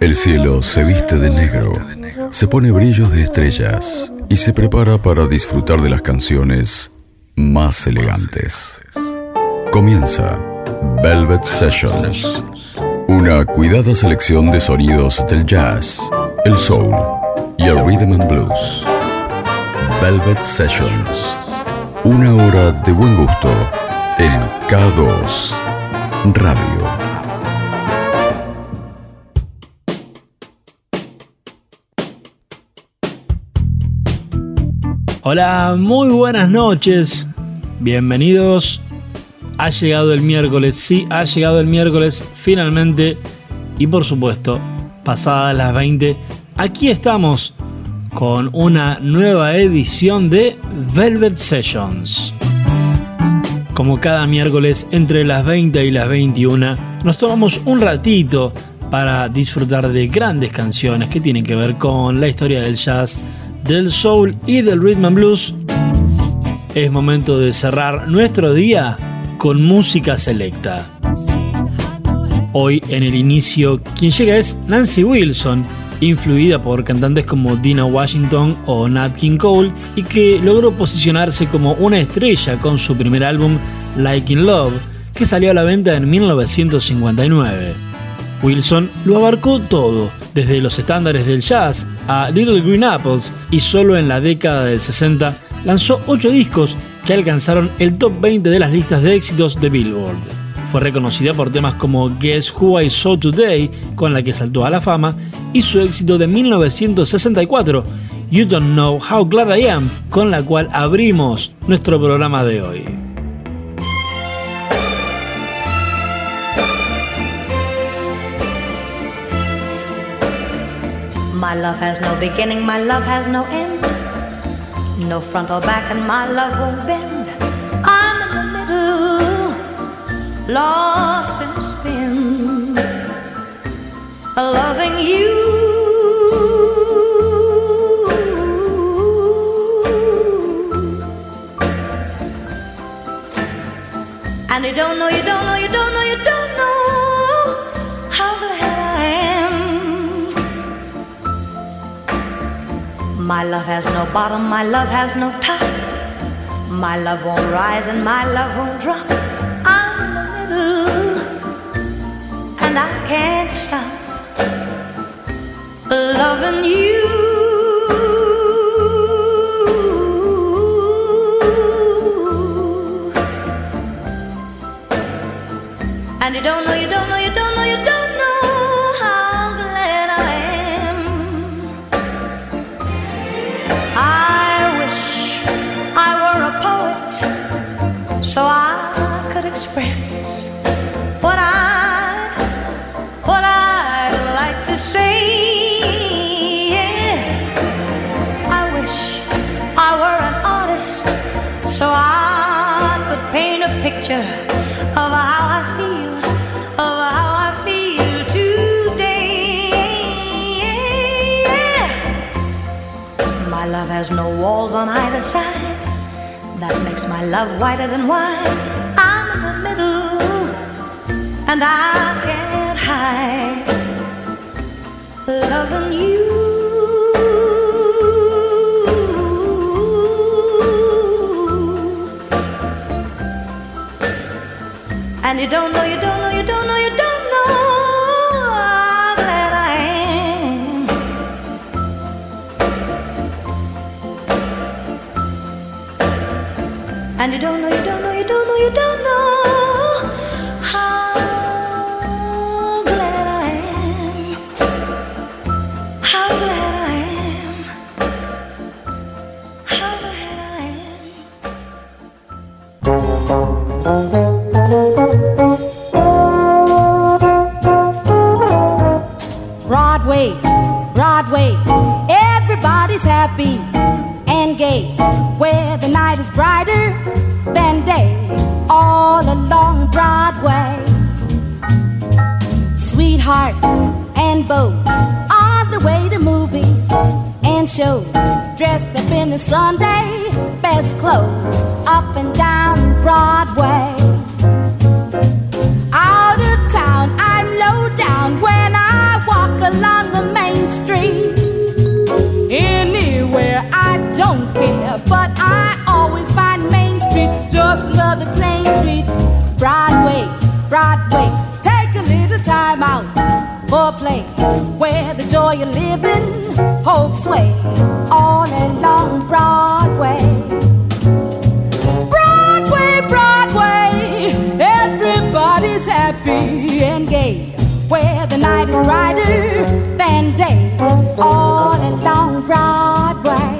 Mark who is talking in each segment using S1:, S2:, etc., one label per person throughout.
S1: El cielo se viste de negro, se pone brillos de estrellas y se prepara para disfrutar de las canciones más elegantes. Comienza Velvet Sessions, una cuidada selección de sonidos del jazz, el soul y el rhythm and blues. Velvet Sessions, una hora de buen gusto en K2 Radio.
S2: Hola, muy buenas noches. Bienvenidos. Ha llegado el miércoles, sí, ha llegado el miércoles finalmente. Y por supuesto, pasadas las 20, aquí estamos con una nueva edición de Velvet Sessions. Como cada miércoles entre las 20 y las 21, nos tomamos un ratito para disfrutar de grandes canciones que tienen que ver con la historia del jazz del soul y del rhythm and blues, es momento de cerrar nuestro día con música selecta. Hoy en el inicio, quien llega es Nancy Wilson, influida por cantantes como Dina Washington o Nat King Cole y que logró posicionarse como una estrella con su primer álbum Like in Love, que salió a la venta en 1959. Wilson lo abarcó todo, desde los estándares del jazz a Little Green Apples, y solo en la década del 60 lanzó 8 discos que alcanzaron el top 20 de las listas de éxitos de Billboard. Fue reconocida por temas como Guess Who I Saw Today, con la que saltó a la fama, y su éxito de 1964, You Don't Know How Glad I Am, con la cual abrimos nuestro programa de hoy.
S3: My love has no beginning, my love has no end. No front or back, and my love won't bend. I'm in the middle, lost in a spin, loving you. And you don't know, you don't know, you don't know, My love has no bottom, my love has no top. My love won't rise and my love won't drop. I'm in the middle, and I can't stop loving you. And you don't know, you don't know, what I what I'd like to say. Yeah. I wish I were an artist so I could paint a picture of how I feel, of how I feel today. Yeah. My love has no walls on either side. That makes my love whiter than wine. And I can't hide loving you. And you don't know, you don't know, you don't know, you don't know how glad I am. And you don't know, you don't know, you don't know, you don't shows, dressed up in the Sunday best clothes, up and down
S4: Broadway. Out of town, I'm low down when I walk along the main street. Anywhere, I don't care, but I always find Main Street just another plain street. Broadway, Broadway, take a little time out for play where the joy of living holds sway all along Broadway. Broadway, Broadway, everybody's happy and gay, where the night is brighter than day all along Broadway.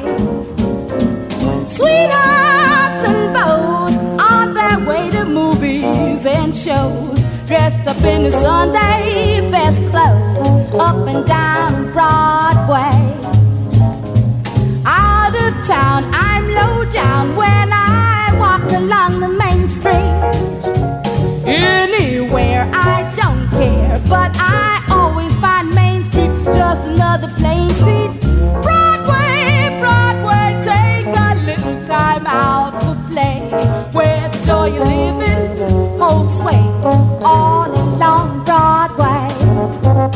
S4: Sweethearts and beaux on their way to movies and shows dressed up in the Sunday best clothes, up and down Town, I'm low down when I walk along the main street. Anywhere, I don't care, but I always find Main Street just another plain street. Broadway, Broadway, take a little time out for play, where the joy of living holds sway.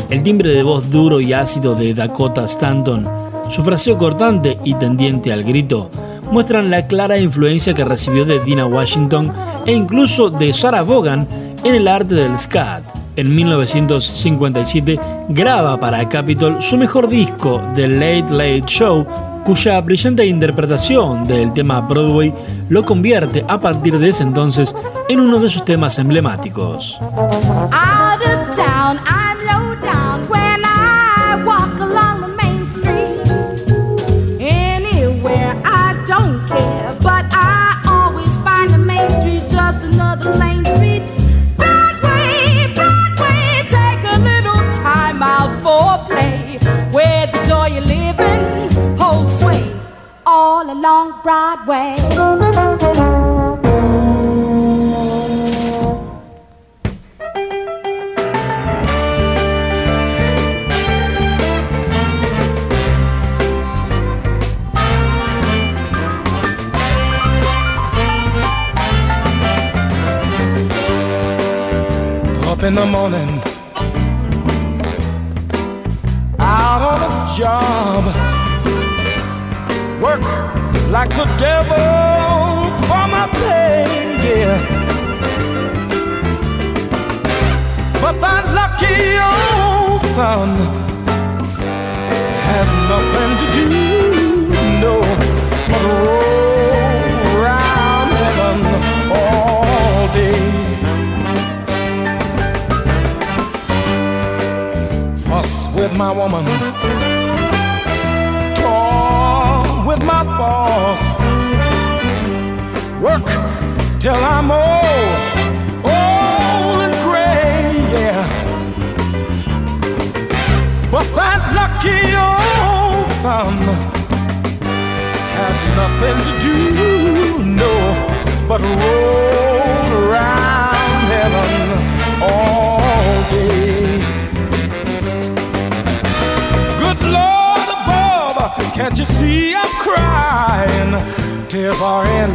S2: El timbre de voz duro y ácido de Dakota Stanton, su fraseo cortante y tendiente al grito, muestran la clara influencia que recibió de Dina Washington e incluso de Sarah Vaughan en el arte del scat. En 1957 graba para Capitol su mejor disco, The Late Late Show, cuya brillante interpretación del tema Broadway lo convierte a partir de ese entonces en uno de sus temas emblemáticos.
S4: along Broadway.
S5: Up in the morning, out on a job, work like the devil for my pain, yeah. But that lucky old sun has nothing to do, no, but roll around heaven all day. Fuss with my woman with my boss. Work till I'm old, old and gray, yeah. But that lucky old sun has nothing to do, no, but roll around heaven all can't you see? I'm crying, tears are in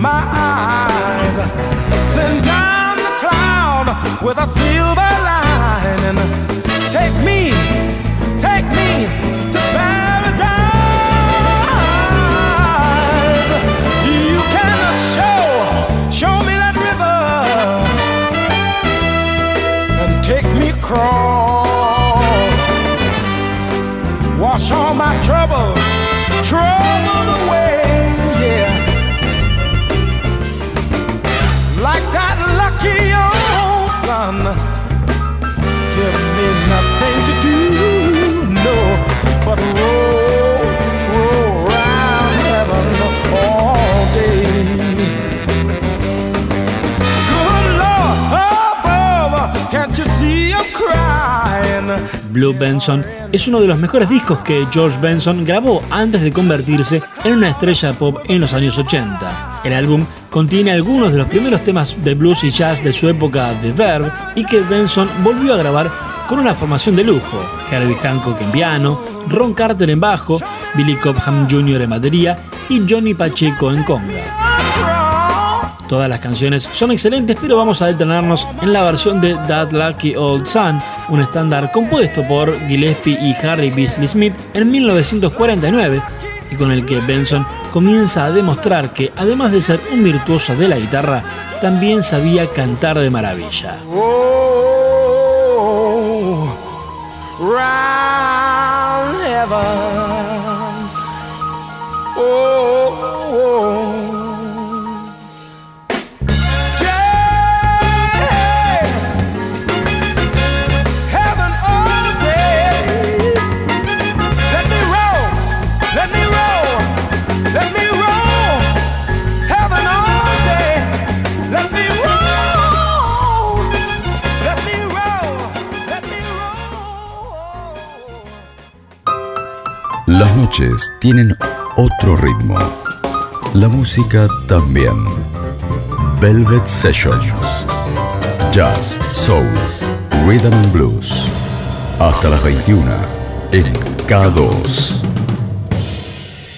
S5: my eyes. Send down the cloud with a silver lining. Take me, take me to paradise. You can show, show me that river and take me across. Wash all my troubles troubled away, yeah. Like that lucky old sun, give me nothing to do, no, but roll, roll
S2: Blue Benson es uno de los mejores discos que George Benson grabó antes de convertirse en una estrella pop en los años 80. El álbum contiene algunos de los primeros temas de blues y jazz de su época de Verve y que Benson volvió a grabar con una formación de lujo, Herbie Hancock en piano, Ron Carter en bajo, Billy Cobham Jr. en batería y Johnny Pacheco en conga. Todas las canciones son excelentes, pero vamos a detenernos en la versión de That Lucky Old Son, un estándar compuesto por Gillespie y Harry Beasley Smith en 1949 y con el que Benson comienza a demostrar que, además de ser un virtuoso de la guitarra, también sabía cantar de maravilla.
S5: Oh, round heaven.
S1: Las noches tienen otro ritmo. La música también. Velvet Sessions. Jazz, Soul, Rhythm and Blues. Hasta las 21 en K2.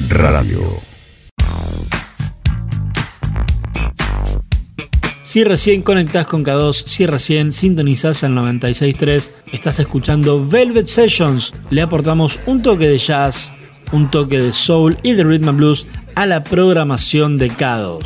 S1: Radio.
S2: Si recién conectás con K2, si recién sintonizás el 96.3, estás escuchando Velvet Sessions. Le aportamos un toque de jazz, un toque de soul y de rhythm and blues a la programación de K2.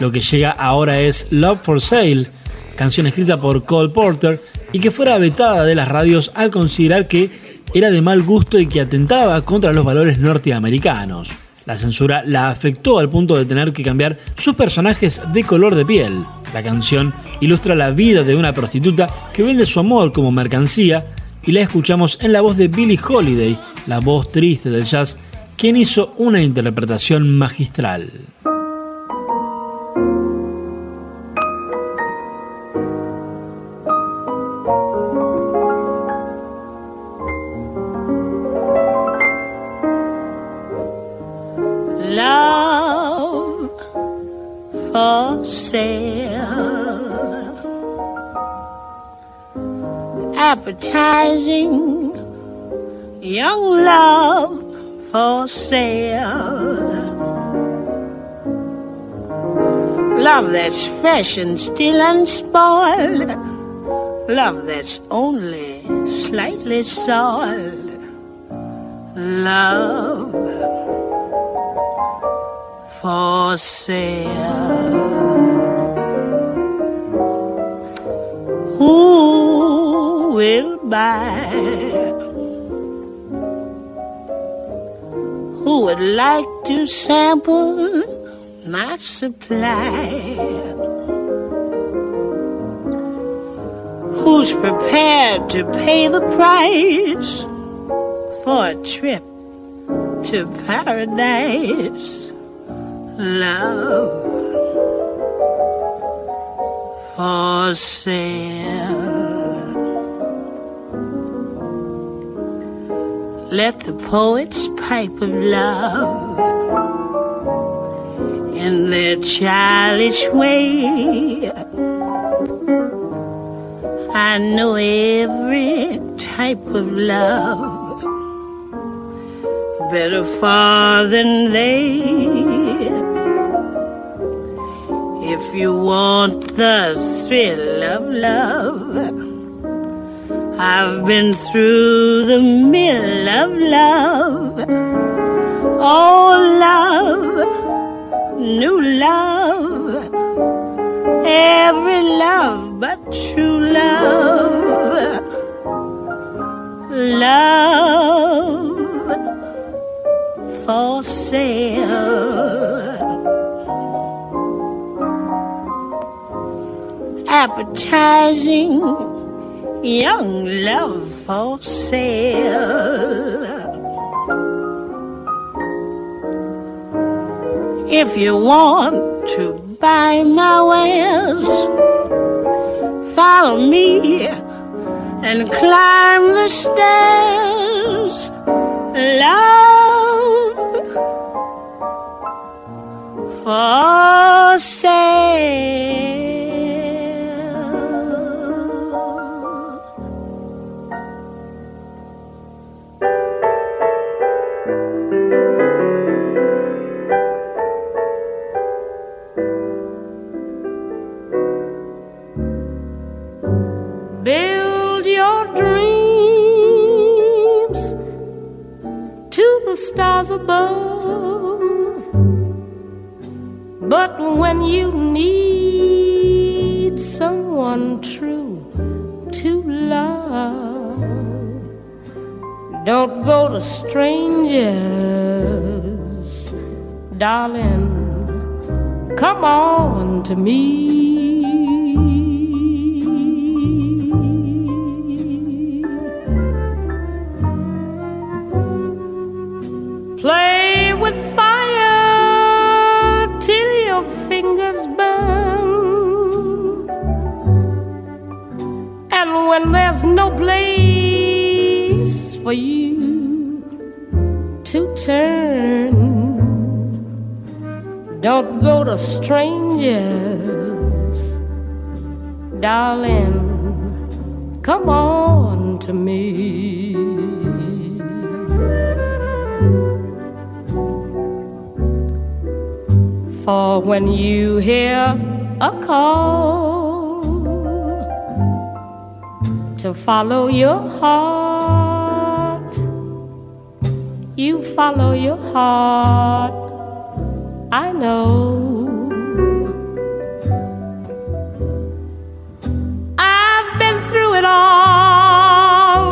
S2: Lo que llega ahora es Love for Sale, canción escrita por Cole Porter y que fuera vetada de las radios al considerar que era de mal gusto y que atentaba contra los valores norteamericanos. La censura la afectó al punto de tener que cambiar sus personajes de color de piel. La canción ilustra la vida de una prostituta que vende su amor como mercancía y la escuchamos en la voz de Billie Holiday, la voz triste del jazz, quien hizo una interpretación magistral.
S6: Sale. Appetizing young love for sale. Love that's fresh and still unspoiled. Love that's only slightly soiled. Love for sale. Who will buy? Who would like to sample my supply? Who's prepared to pay the price for a trip to paradise? love for sale. Let the poets pipe of love in their childish way. I know every type of love better far than they. If you want the thrill of love, I've been through the mill of love. Oh, love, new love, every love but true love. Love for sale. Appetizing young love for sale. If you want to buy my wares, follow me and climb the stairs. Love for sale. The stars above. But when you need someone true to love,
S7: Don't go to strangers, darling. Come on to me. When there's no place for you to turn, don't go to strangers, darling. Come on to me. For when you hear a call to follow your heart, you follow your heart. I know. I've been through it all,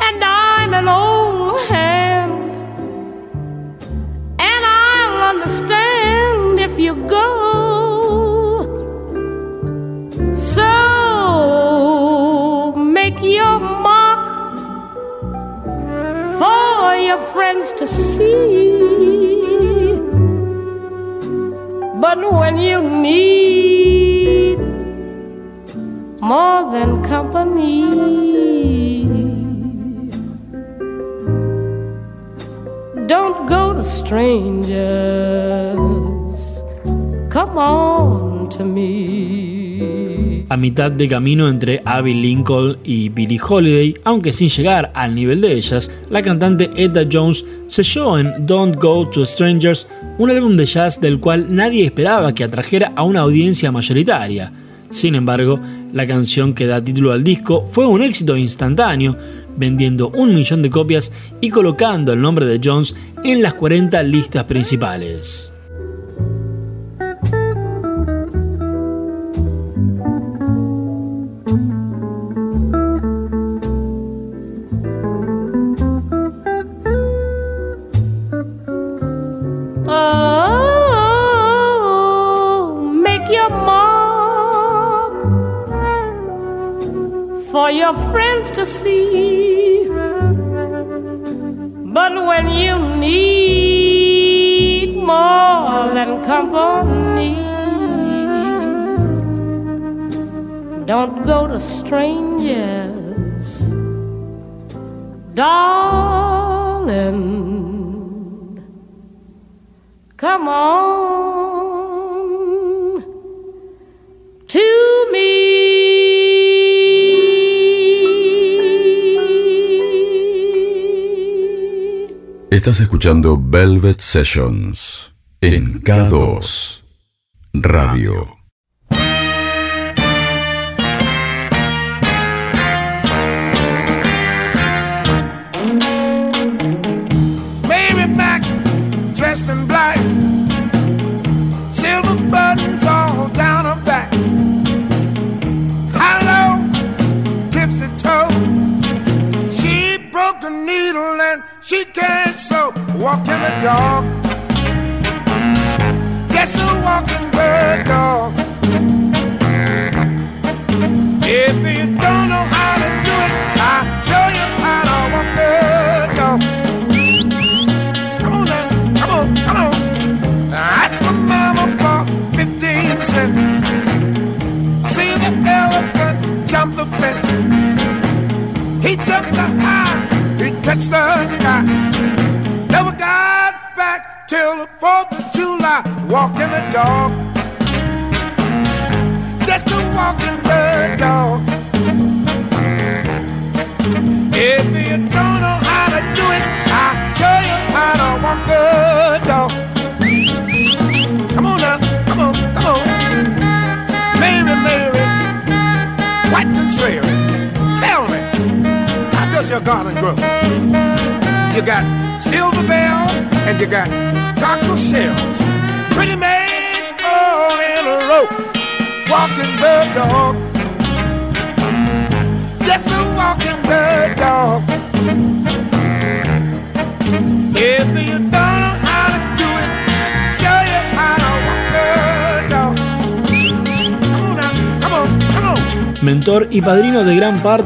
S7: and I'm an old hand, and I'll understand if you go. Friends to see. But when you need more than company, don't go to strangers. Come on to me.
S2: A mitad de camino entre Abby Lincoln y Billie Holiday, aunque sin llegar al nivel de ellas, la cantante Etta Jones selló en Don't Go to Strangers un álbum de jazz del cual nadie esperaba que atrajera a una audiencia mayoritaria. Sin embargo, la canción que da título al disco fue un éxito instantáneo, vendiendo un millón de copias y colocando el nombre de Jones en las 40 listas principales.
S7: But when you need more than company, don't go to strangers, darling. Come on
S1: Estás escuchando Velvet Sessions en K2 Radio.
S8: Dog, just a walking bird dog.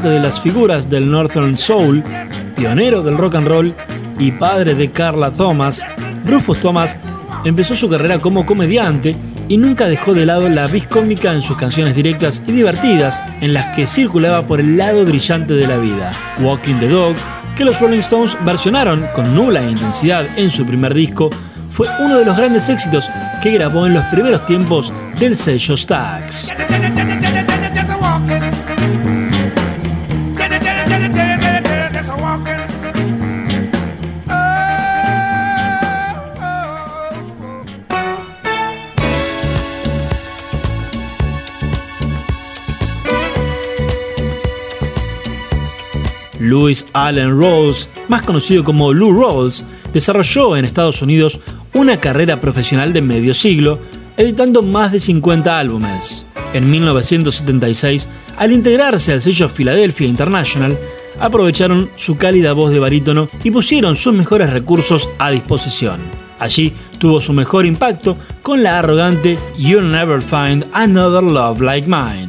S2: De las figuras del Northern Soul, pionero del rock and roll y padre de Carla Thomas, Rufus Thomas empezó su carrera como comediante y nunca dejó de lado la vis cómica en sus canciones directas y divertidas, en las que circulaba por el lado brillante de la vida. Walking the Dog, que los Rolling Stones versionaron con nula intensidad en su primer disco, fue uno de los grandes éxitos que grabó en los primeros tiempos del sello Stax. Louis Allen Rawls, más conocido como Lou Rawls, desarrolló en Estados Unidos una carrera profesional de medio siglo, editando más de 50 álbumes. En 1976, al integrarse al sello Philadelphia International, aprovecharon su cálida voz de barítono y pusieron sus mejores recursos a disposición. Allí tuvo su mejor impacto con la arrogante You'll Never Find Another Love Like Mine.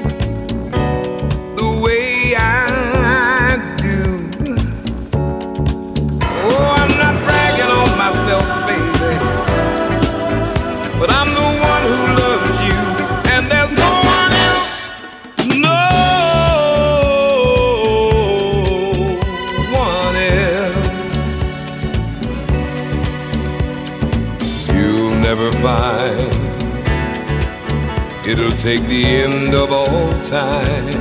S5: It'll take the end of all time.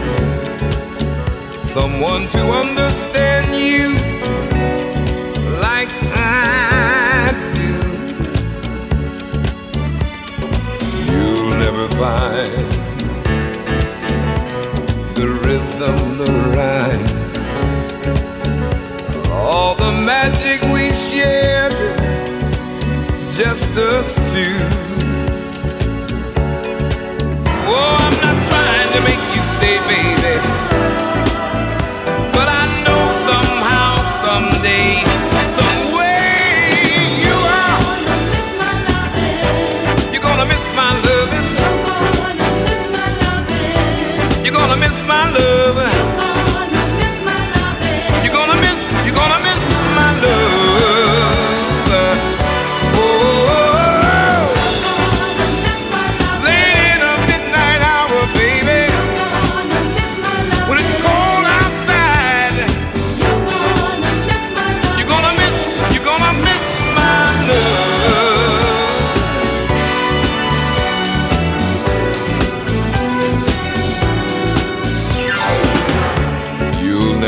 S5: Someone to understand shared, just us two. Oh, I'm not trying to make you stay, baby. But I know somehow, someday, some way you are. You're gonna miss my loving. You're gonna miss my love. You're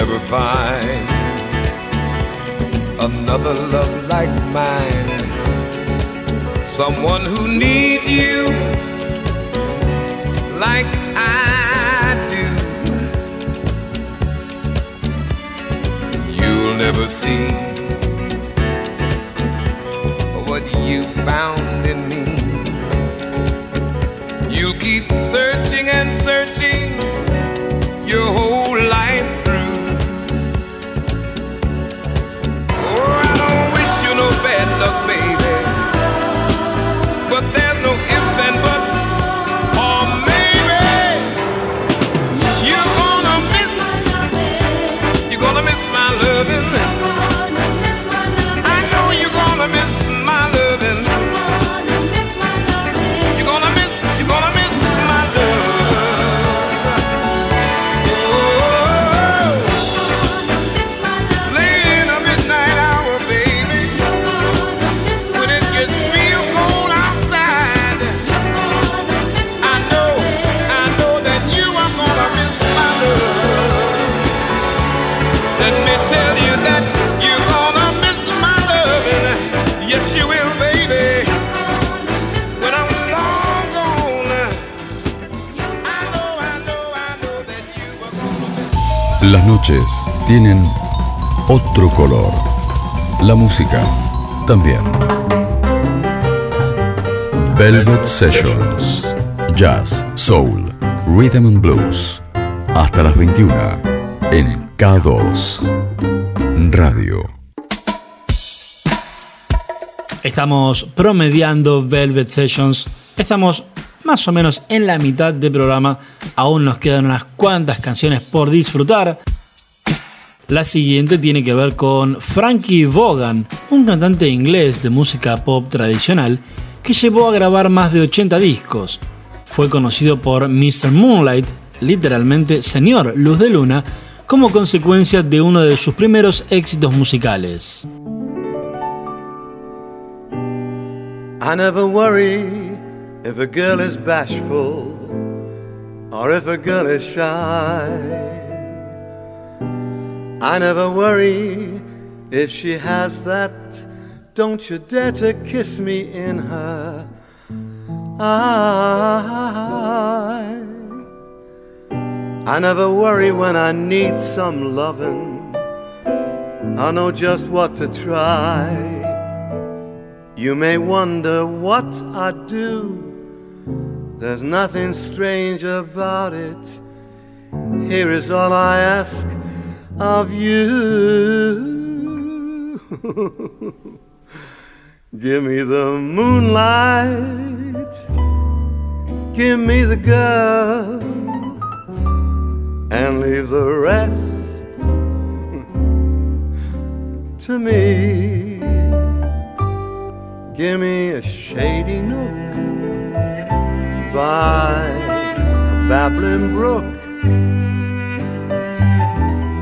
S5: never find another love like mine. Someone who needs you like I do. You'll never see what you found
S1: noches tienen otro color. La música también. Velvet Sessions. Jazz, Soul, Rhythm and Blues. Hasta las 21 en K2 Radio.
S2: Estamos promediando Velvet Sessions. Estamos más o menos en la mitad del programa. Aún nos quedan unas cuantas canciones por disfrutar. La siguiente tiene que ver con Frankie Vaughan, un cantante inglés de música pop tradicional que llevó a grabar más de 80 discos. Fue conocido por Mr. Moonlight, literalmente Señor Luz de Luna, como consecuencia de uno de sus primeros éxitos musicales.
S9: I never worry if a girl is bashful or if a girl is shy. I never worry if she has that don't you dare to kiss me in her eye. I never worry when I need some loving. I know just what to try. You may wonder what I do. There's nothing strange about it. Here is all I ask of you. Give me the moonlight. Give me the girl. And leave the rest to me. Give me a shady nook by a babbling brook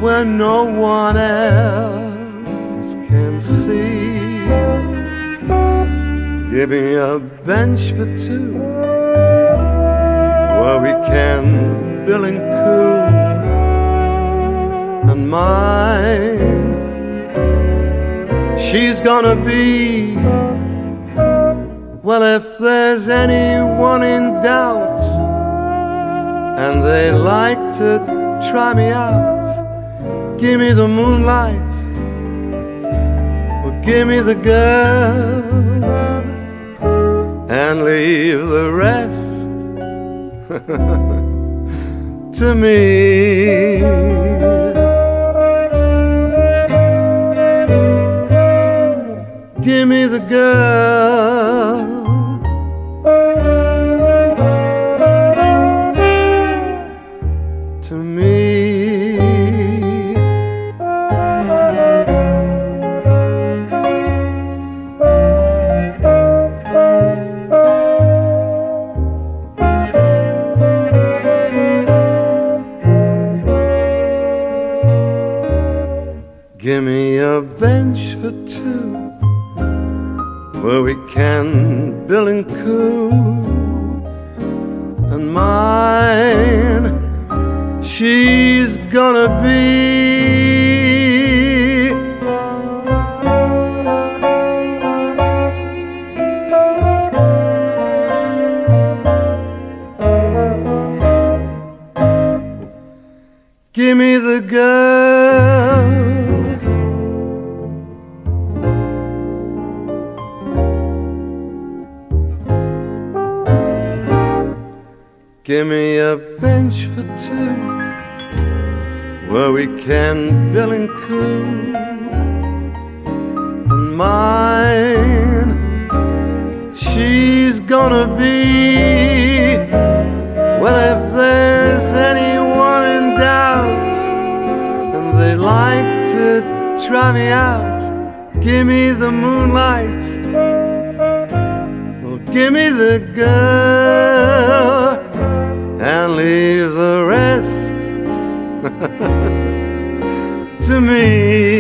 S9: where no one else can see. Give me a bench for two where we can bill and coo and mine. She's gonna be well, if there's anyone in doubt and they like to try me out, give me the moonlight or give me the girl and leave the rest to me. Give me the girl. Give me a bench for two where we can bill and coo and mine she's gonna be give me the girl Give me a bench for two where we can bill and coo. And mine, she's gonna be. Well, if there's anyone in doubt and they like to try me out, give me the moonlight. Well, give me the girl and leave the rest to me.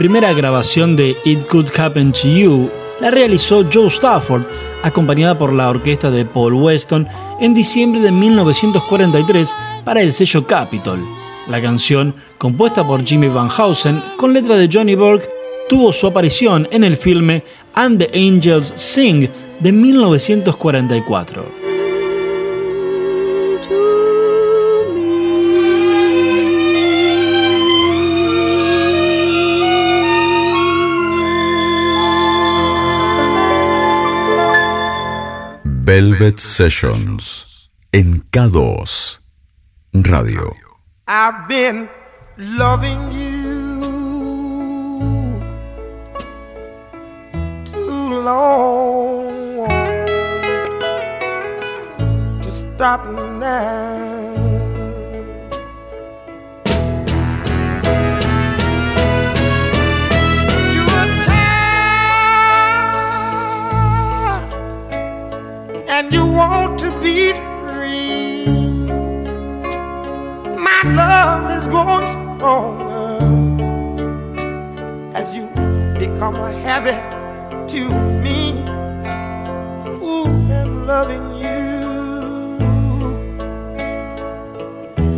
S2: Primera grabación de It Could Happen to You la realizó Joe Stafford, acompañada por la orquesta de Paul Weston, en diciembre de 1943 para el sello Capitol. La canción, compuesta por Jimmy Van Heusen con letra de Johnny Burke, tuvo su aparición en el filme And the Angels Sing de 1944.
S1: Velvet Sessions en K2 Radio.
S8: I've been loving you too long to stop now. And you want to be free. My love is growing stronger as you become a habit to me. Ooh, I'm loving you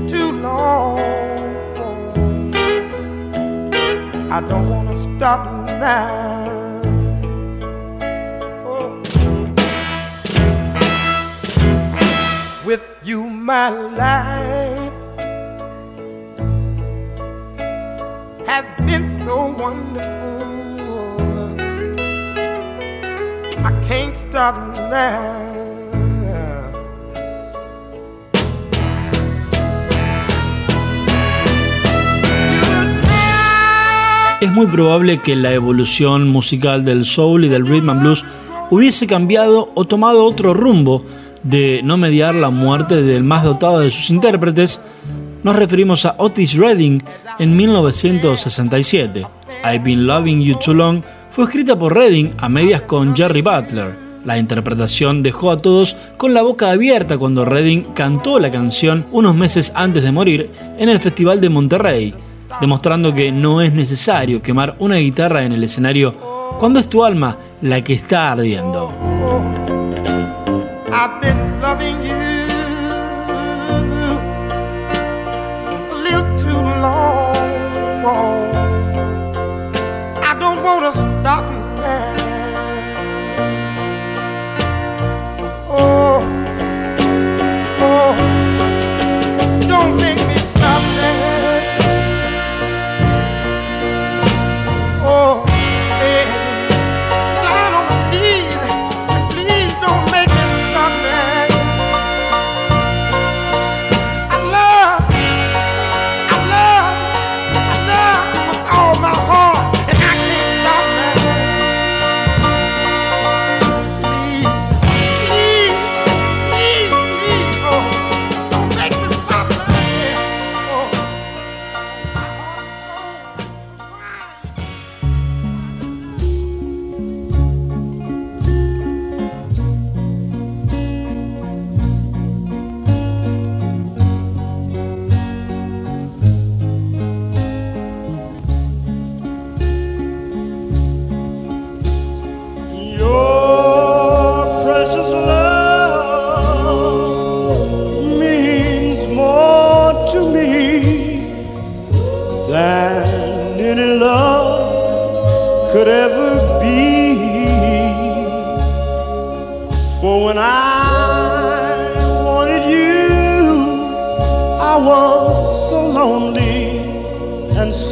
S8: too long. I don't want to stop now. My life has been so wonderful. I can't stop now.
S2: Es muy probable que la evolución musical del soul y del rhythm and blues hubiese cambiado o tomado otro rumbo de no mediar la muerte del más dotado de sus intérpretes. Nos referimos a Otis Redding en 1967. I've Been Loving You Too Long fue escrita por Redding a medias con Jerry Butler. La interpretación dejó a todos con la boca abierta cuando Redding cantó la canción unos meses antes de morir en el Festival de Monterrey, demostrando que no es necesario quemar una guitarra en el escenario cuando es tu alma la que está ardiendo.
S8: I've been loving you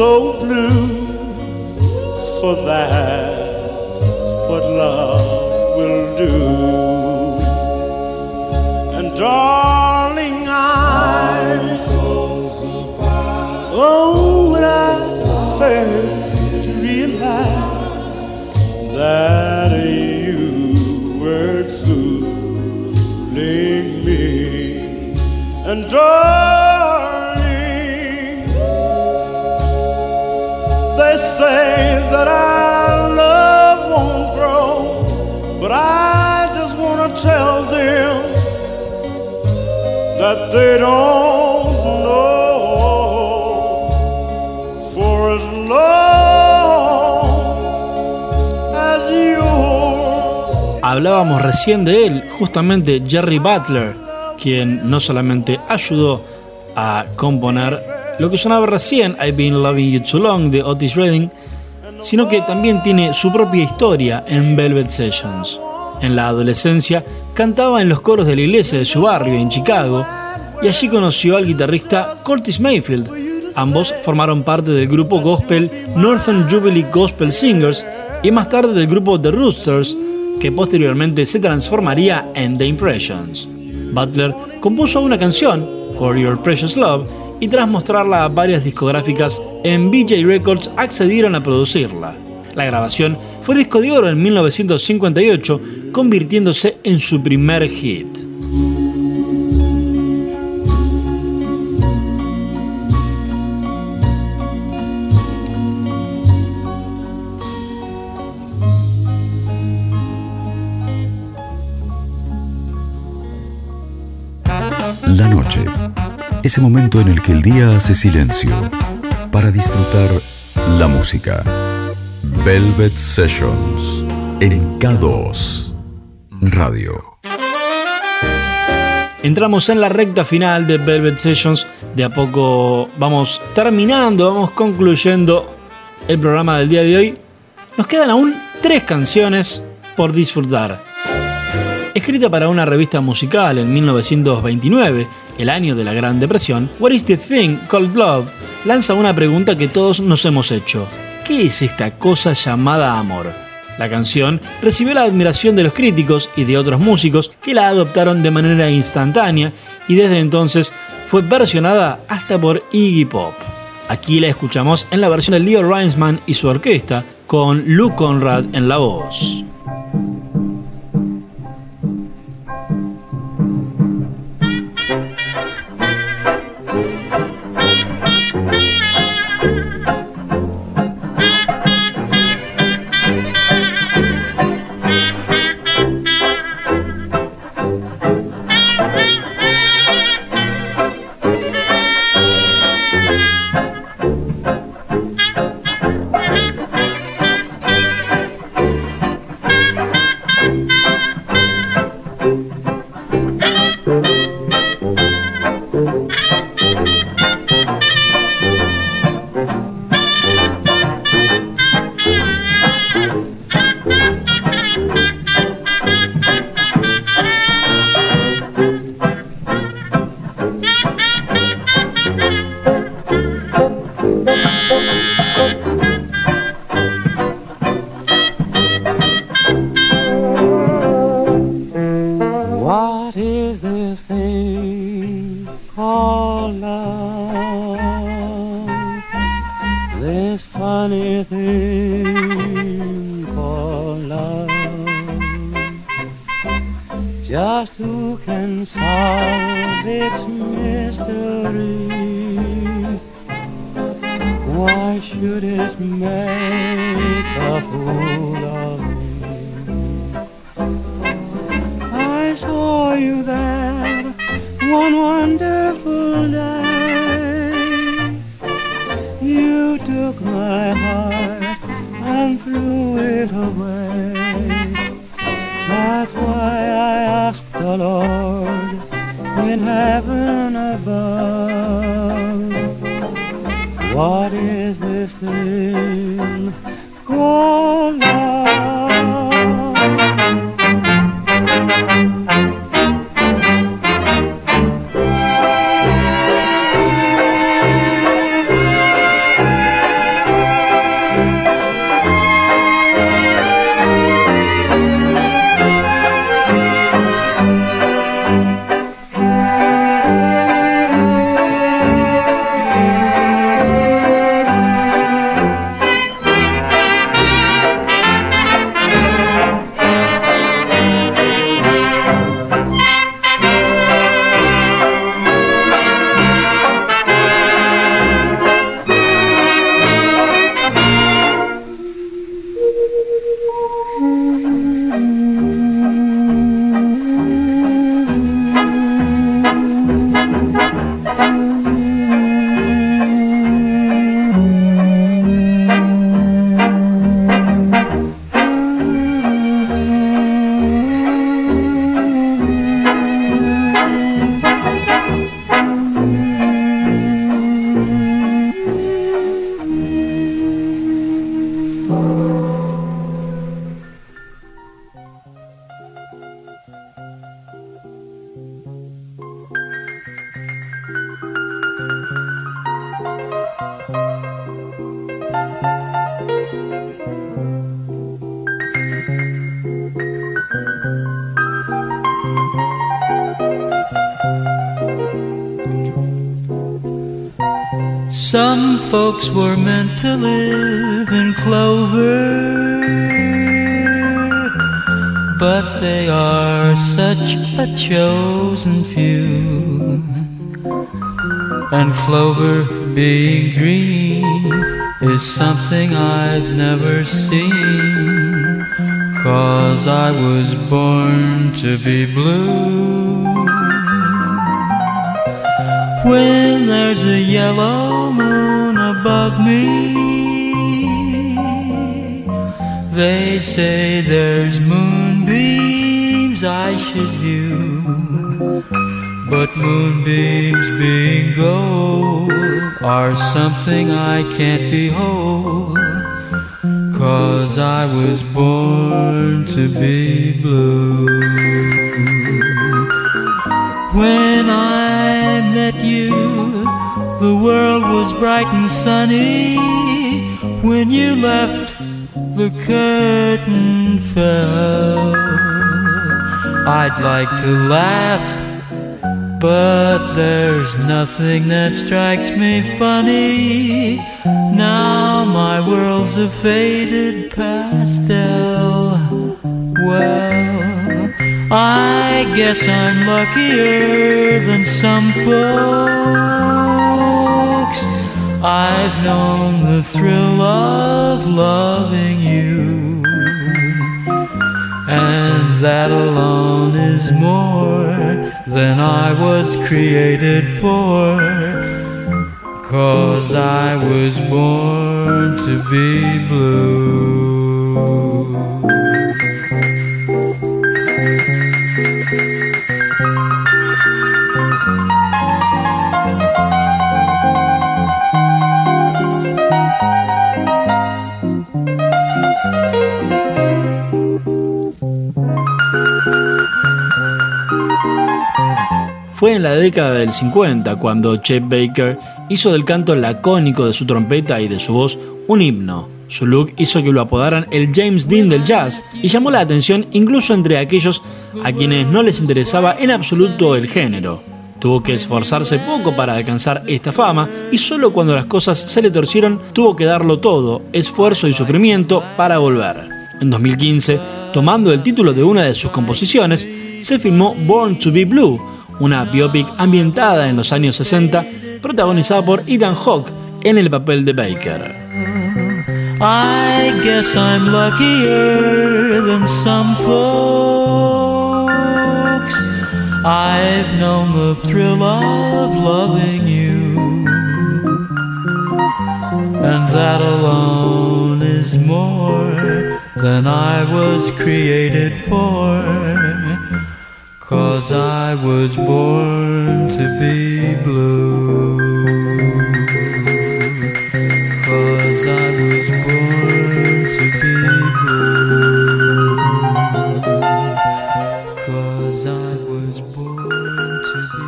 S10: so blue, for that's what love will do. And darling, I'm so surprised. Oh, when I first realized that you were fooling me. And darling, say that our love won't grow, but I just want to tell them that they don't know. For as long as you're
S2: Hablábamos recién de él, justamente Jerry Butler, quien no solamente ayudó a componer lo que sonaba recién, I've Been Loving You Too Long de Otis Redding, sino que también tiene su propia historia en Velvet Sessions. En la adolescencia cantaba en los coros de la iglesia de su barrio en Chicago y allí conoció al guitarrista Curtis Mayfield. Ambos formaron parte del grupo gospel Northern Jubilee Gospel Singers y más tarde del grupo The Roosters, que posteriormente se transformaría en The Impressions. Butler compuso una canción, For Your Precious Love, y tras mostrarla a varias discográficas en BJ Records accedieron a producirla. La grabación fue disco de oro en 1958, convirtiéndose en su primer hit.
S1: Ese momento en el que el día hace silencio para disfrutar la música. Velvet Sessions en K2 Radio.
S2: Entramos en la recta final de Velvet Sessions. De a poco vamos terminando, vamos concluyendo el programa del día de hoy. Nos quedan aún tres canciones por disfrutar. Escrita para una revista musical en 1929, el año de la Gran Depresión, What is the Thing Called Love lanza una pregunta que todos nos hemos hecho. ¿Qué es esta cosa llamada amor? La canción recibió la admiración de los críticos y de otros músicos que la adoptaron de manera instantánea y desde entonces fue versionada hasta por Iggy Pop. Aquí la escuchamos en la versión de Leo Reinsman y su orquesta, con Lou Conrad en la voz.
S11: Folks were meant to live in clover, but they are such a chosen few. And clover being green is something I've never seen. Cause I was born to be blue. When there's a yellow moon me, they say there's moonbeams I should view. But moonbeams being gold are something I can't behold. Cause I was born to be blue. Bright and sunny. When you left, the curtain fell. I'd like to laugh, but there's nothing that strikes me funny. Now my world's a faded pastel. Well, I guess I'm luckier than some folks. I've known the thrill of loving you, and that alone is more than I was created for. Cause I was born to be blue.
S2: Fue en la década del 50 cuando Chet Baker hizo del canto lacónico de su trompeta y de su voz un himno. Su look hizo que lo apodaran el James Dean del jazz y llamó la atención incluso entre aquellos a quienes no les interesaba en absoluto el género. Tuvo que esforzarse poco para alcanzar esta fama y solo cuando las cosas se le torcieron tuvo que darlo todo, esfuerzo y sufrimiento para volver. En 2015, tomando el título de una de sus composiciones, se filmó Born to Be Blue, una biopic ambientada en los años 60, protagonizada por Ethan Hawke en el papel de Baker.
S11: I guess I'm luckier than some folks. I've known the thrill of loving you, and that alone is more than I was created for. Cause I was born to be blue. Cause I was born to be blue. Cause I was born to be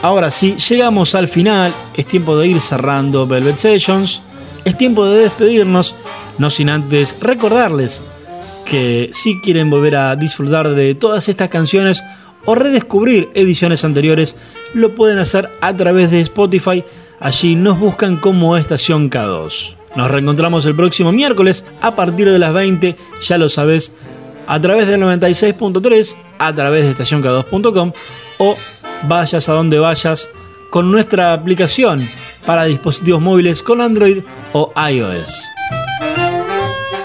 S2: Ahora sí, llegamos al final, es tiempo de ir cerrando Velvet Sessions, es tiempo de despedirnos, no sin antes recordarles que si quieren volver a disfrutar de todas estas canciones o redescubrir ediciones anteriores, lo pueden hacer a través de Spotify, allí nos buscan como Estación K2. Nos reencontramos el próximo miércoles a partir de las 20, ya lo sabes, a través del 96.3, a través de estacionk2.com o vayas a donde vayas con nuestra aplicación para dispositivos móviles con Android o iOS.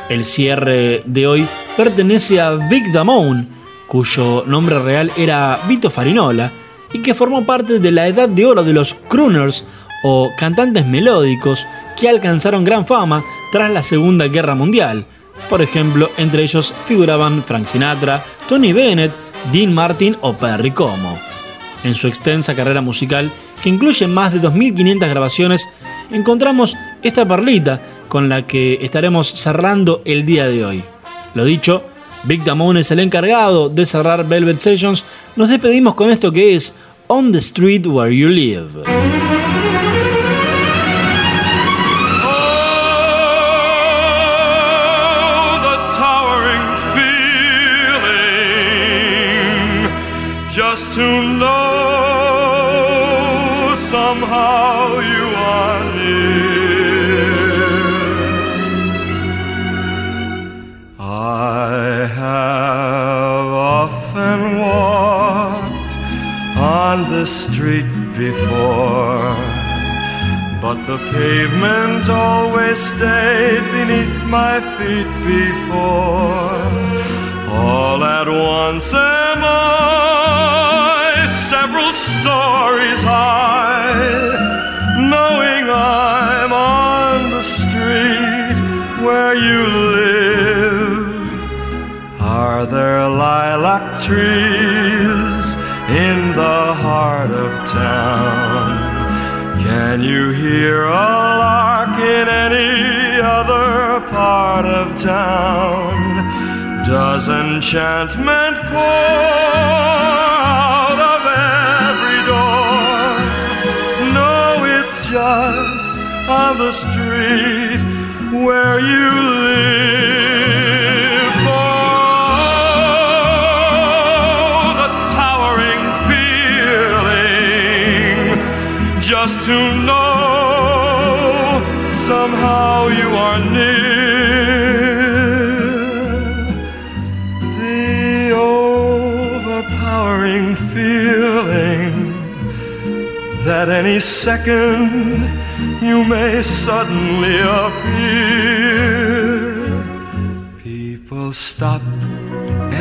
S2: El cierre de hoy pertenece a Vic Damone, cuyo nombre real era Vito Farinola y que formó parte de la edad de oro de los crooners o cantantes melódicos que alcanzaron gran fama tras la Segunda Guerra Mundial. Por ejemplo, entre ellos figuraban Frank Sinatra, Tony Bennett, Dean Martin o Perry Como. En su extensa carrera musical, que incluye más de 2.500 grabaciones, encontramos esta perlita con la que estaremos cerrando el día de hoy. Lo dicho, Big Damone es el encargado de cerrar Velvet Sessions. Nos despedimos con esto que es On the Street Where You Live.
S12: Oh, to know somehow you are near. I have often walked on this street before, but the pavement always stayed beneath my feet before. All at once am I several stories high, knowing I'm on the street where you live. Are there lilac trees in the heart of town? Can you hear a lark in any other part of town? Does enchantment pour just on the street where you live. Oh, the towering feeling just to know somehow you are second you may suddenly appear. People stop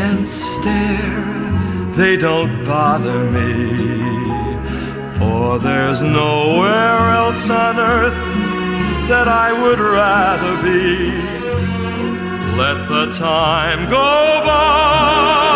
S12: and stare, they don't bother me, for there's nowhere else on earth that I would rather be. Let the time go by.